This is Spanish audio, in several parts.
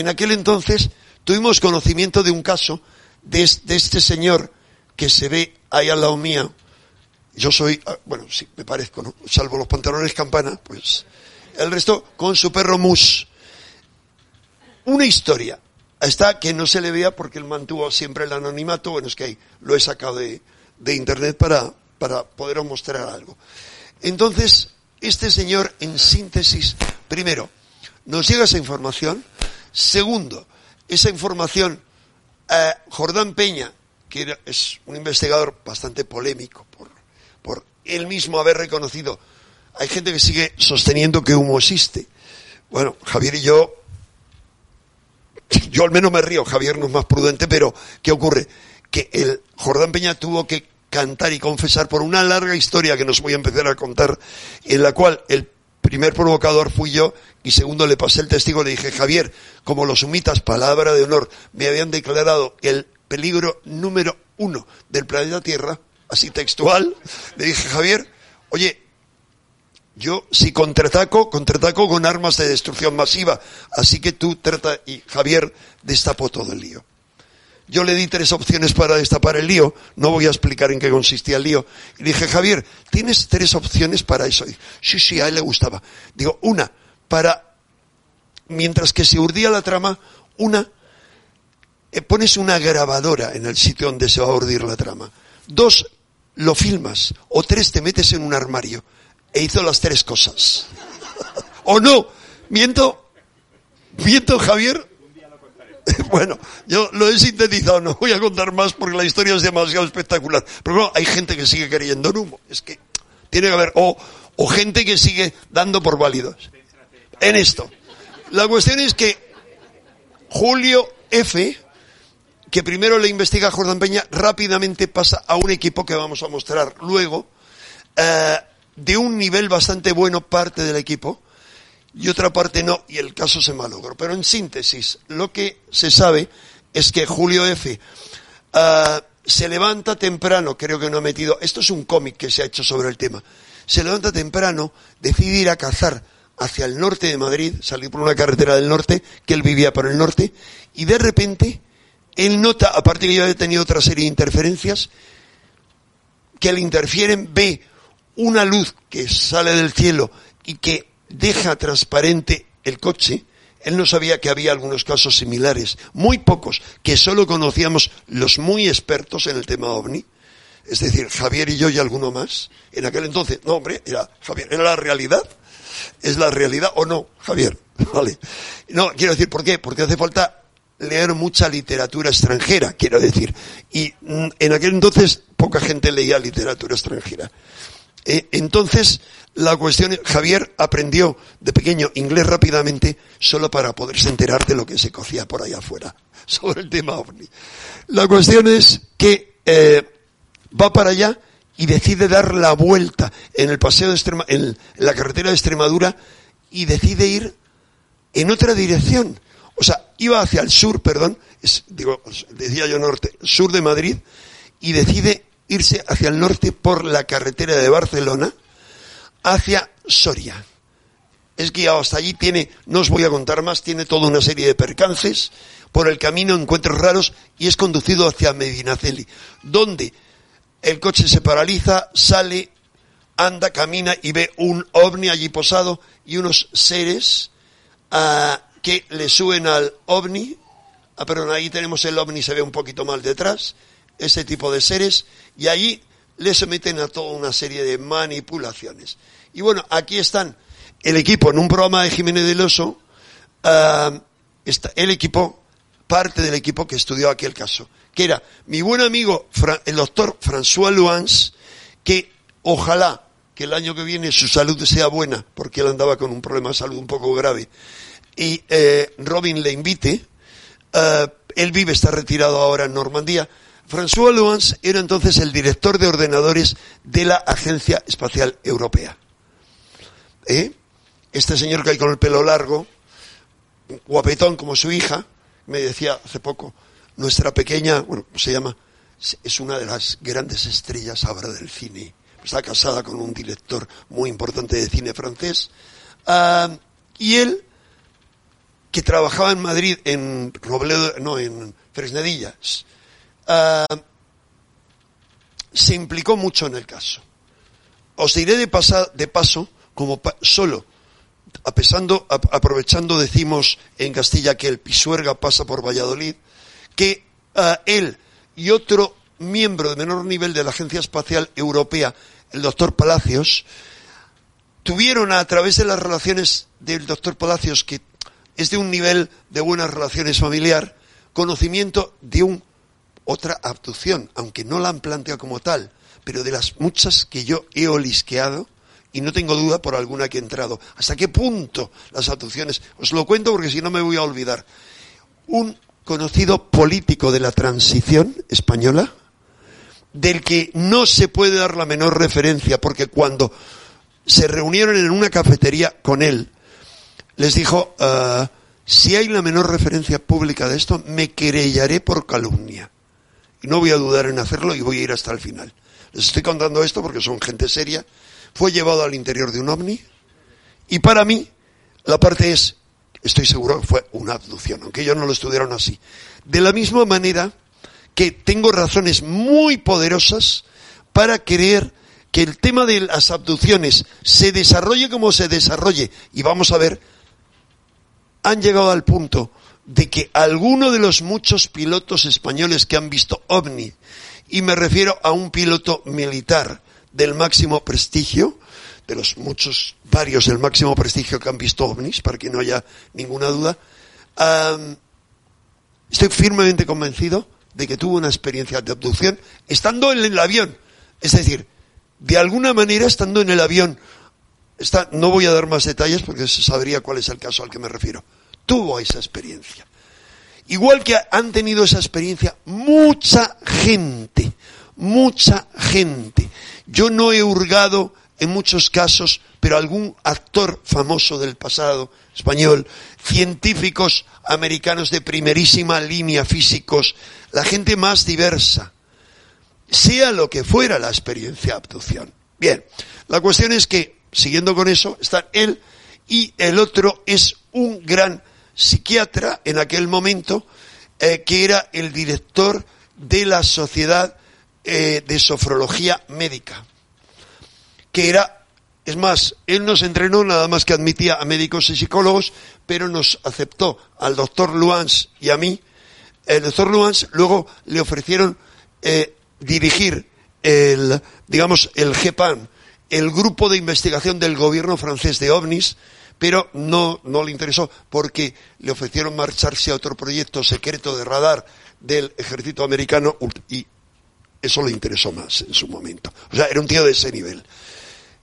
en aquel entonces tuvimos conocimiento de un caso de, este señor que se ve ahí al lado mío. Yo soy, ah, bueno, sí, me parezco. Salvo los pantalones campana, pues el resto con su perro Mus. Una historia. Está que no se le vea porque él mantuvo siempre el anonimato. Bueno, es que ahí lo he sacado de, de internet para, para poderos mostrar algo. Entonces, este señor, en síntesis, primero, nos llega esa información. Segundo, esa información, eh, Jordán Peña, que es un investigador bastante polémico por, por él mismo haber reconocido, hay gente que sigue sosteniendo que humo existe. Bueno, Javier y yo, yo al menos me río, Javier no es más prudente, pero ¿qué ocurre? Que el Jordán Peña tuvo que cantar y confesar por una larga historia que nos voy a empezar a contar, en la cual el primer provocador fui yo y segundo le pasé el testigo, le dije, Javier, como los sumitas, palabra de honor, me habían declarado el peligro número uno del planeta Tierra, así textual, le dije, Javier, oye, yo si contraataco, contraataco con armas de destrucción masiva, así que tú trata, y Javier destapó todo el lío. Yo le di tres opciones para destapar el lío, no voy a explicar en qué consistía el lío. Y dije, Javier, tienes tres opciones para eso. sí, sí, a él le gustaba. Digo, una, para, mientras que se urdía la trama, una, eh, pones una grabadora en el sitio donde se va a urdir la trama. Dos, lo filmas. O tres, te metes en un armario. E hizo las tres cosas. ¿O no? ¿Miento? ¿Miento, Javier? bueno, yo lo he sintetizado, no voy a contar más porque la historia es demasiado espectacular. Pero bueno, hay gente que sigue creyendo en humo. Es que tiene que haber, o, gente que sigue dando por válidos en esto. La cuestión es que Julio F., que primero le investiga a Jordán Peña, rápidamente pasa a un equipo que vamos a mostrar luego, eh, de un nivel bastante bueno parte del equipo, y otra parte no, y el caso se malogró. Pero en síntesis, lo que se sabe es que Julio F. Ah, se levanta temprano, creo que no ha metido, esto es un cómic que se ha hecho sobre el tema, se levanta temprano, decide ir a cazar hacia el norte de Madrid, salir por una carretera del norte, que él vivía por el norte, y de repente, él nota, aparte que ya había tenido otra serie de interferencias, que le interfieren, ve una luz que sale del cielo y que deja transparente el coche, él no sabía que había algunos casos similares, muy pocos, que solo conocíamos los muy expertos en el tema ovni, es decir, Javier y yo y alguno más, en aquel entonces, no hombre, era Javier, era la realidad, es la realidad o no, Javier, vale. No, quiero decir, ¿por qué? Porque hace falta leer mucha literatura extranjera, quiero decir, y mm, en aquel entonces poca gente leía literatura extranjera. Eh, entonces, la cuestión es, Javier aprendió de pequeño inglés rápidamente solo para poderse enterar de lo que se cocía por ahí afuera sobre el tema ovni. La cuestión es que eh, va para allá y decide dar la vuelta en el paseo de en la carretera de Extremadura y decide ir en otra dirección. O sea, iba hacia el sur, perdón, digo, decía yo norte, sur de Madrid, y decide irse hacia el norte por la carretera de Barcelona hacia Soria. Es guiado hasta allí, tiene, no os voy a contar más, tiene toda una serie de percances, por el camino encuentros raros y es conducido hacia Medinaceli, donde el coche se paraliza, sale, anda, camina y ve un ovni allí posado y unos seres ah, que le suben al ovni. Ah, perdón, ahí tenemos el ovni, se ve un poquito mal detrás, ese tipo de seres, y allí le someten a toda una serie de manipulaciones. Y bueno, aquí están el equipo, en un programa de Jiménez del Oso, ah, está el equipo, parte del equipo que estudió aquel caso, que era mi buen amigo, el doctor François Luans, que ojalá que el año que viene su salud sea buena, porque él andaba con un problema de salud un poco grave, y eh, Robin le invite, ah, él vive, está retirado ahora en Normandía, François Luans era entonces el director de ordenadores de la Agencia Espacial Europea. ¿Eh? Este señor que hay con el pelo largo, guapetón como su hija, me decía hace poco, nuestra pequeña, bueno, se llama, es una de las grandes estrellas ahora del cine. Está casada con un director muy importante de cine francés. Ah, y él que trabajaba en Madrid, en Robledo, no, en Fresnedillas, ah, se implicó mucho en el caso. Os diré de, de paso, como solo, apesando, aprovechando, decimos en Castilla que el Pisuerga pasa por Valladolid, que ah, él y otro miembro de menor nivel de la Agencia Espacial Europea, el doctor Palacios, tuvieron a través de las relaciones del doctor Palacios, que es de un nivel de buenas relaciones familiar, conocimiento de un, otra abducción, aunque no la han planteado como tal, pero de las muchas que yo he olisqueado, y no tengo duda por alguna que he entrado. ¿Hasta qué punto las abducciones? Os lo cuento porque si no me voy a olvidar. Un conocido político de la transición española, del que no se puede dar la menor referencia, porque cuando se reunieron en una cafetería con él, les dijo, ah, si hay la menor referencia pública de esto, me querellaré por calumnia. Y no voy a dudar en hacerlo y voy a ir hasta el final. Les estoy contando esto porque son gente seria. Fue llevado al interior de un ovni y para mí la parte es, estoy seguro que fue una abducción, aunque ellos no lo estudiaron así. De la misma manera que tengo razones muy poderosas para creer que el tema de las abducciones se desarrolle como se desarrolle, y vamos a ver han llegado al punto de que alguno de los muchos pilotos españoles que han visto ovni, y me refiero a un piloto militar del máximo prestigio, de los muchos, varios del máximo prestigio que han visto ovnis, para que no haya ninguna duda, estoy firmemente convencido de que tuvo una experiencia de abducción estando en el avión. Es decir, de alguna manera estando en el avión, está, no voy a dar más detalles porque se sabría cuál es el caso al que me refiero tuvo esa experiencia. Igual que han tenido esa experiencia mucha gente, mucha gente. Yo no he hurgado en muchos casos, pero algún actor famoso del pasado español, científicos americanos de primerísima línea, físicos, la gente más diversa, sea lo que fuera la experiencia de abducción. Bien, la cuestión es que, siguiendo con eso, está él y el otro es un gran psiquiatra en aquel momento, eh, que era el director de la Sociedad eh, de Sofrología Médica, que era, es más, él nos entrenó nada más que admitía a médicos y psicólogos, pero nos aceptó al doctor Luans y a mí. El doctor Luans luego le ofrecieron eh, dirigir el, digamos, el GEPAN, el grupo de investigación del gobierno francés de ovnis, pero no, no le interesó porque le ofrecieron marcharse a otro proyecto secreto de radar del ejército americano y eso le interesó más en su momento. O sea, era un tío de ese nivel.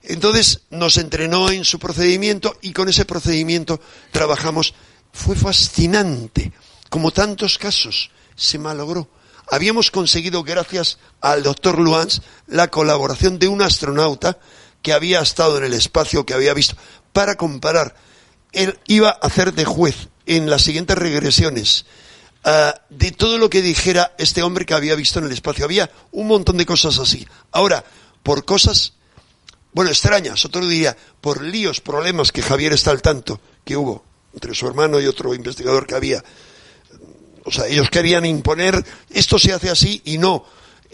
Entonces nos entrenó en su procedimiento y con ese procedimiento trabajamos. Fue fascinante, como tantos casos, se malogró. Habíamos conseguido, gracias al doctor Luans, la colaboración de un astronauta que había estado en el espacio, que había visto para comparar. Él iba a hacer de juez en las siguientes regresiones ah, de todo lo que dijera este hombre que había visto en el espacio. Había un montón de cosas así. Ahora, por cosas, bueno, extrañas, otro diría, por líos, problemas que Javier está al tanto, que hubo entre su hermano y otro investigador que había. O sea, ellos querían imponer, esto se hace así y no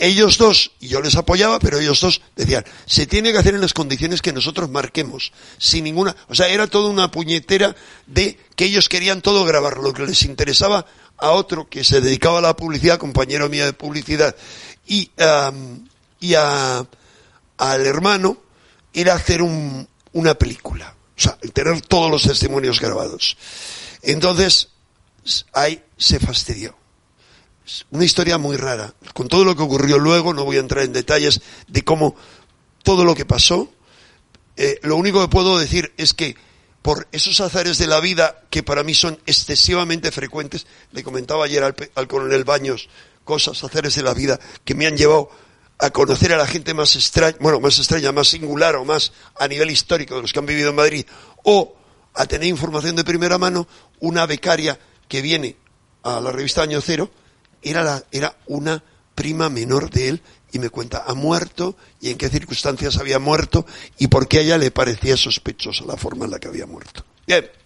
ellos dos, y yo les apoyaba, pero ellos dos decían, se tiene que hacer en las condiciones que nosotros marquemos, sin ninguna, o sea, era toda una puñetera de que ellos querían todo grabar, lo que les interesaba a otro que se dedicaba a la publicidad, compañero mío de publicidad, y, y a, al hermano, era hacer un, una película, o sea, tener todos los testimonios grabados. Entonces, ahí se fastidió una historia muy rara. Con todo lo que ocurrió luego, no voy a entrar en detalles de cómo todo lo que pasó. Eh, lo único que puedo decir es que por esos azares de la vida que para mí son excesivamente frecuentes, le comentaba ayer al, coronel Baños cosas, azares de la vida que me han llevado a conocer a la gente más extraña, bueno, más extraña, más singular o más a nivel histórico de los que han vivido en Madrid, o a tener información de primera mano, una becaria que viene a la revista Año Cero era, la, era una prima menor de él y me cuenta, ha muerto y en qué circunstancias había muerto y por qué a ella le parecía sospechosa la forma en la que había muerto. Bien.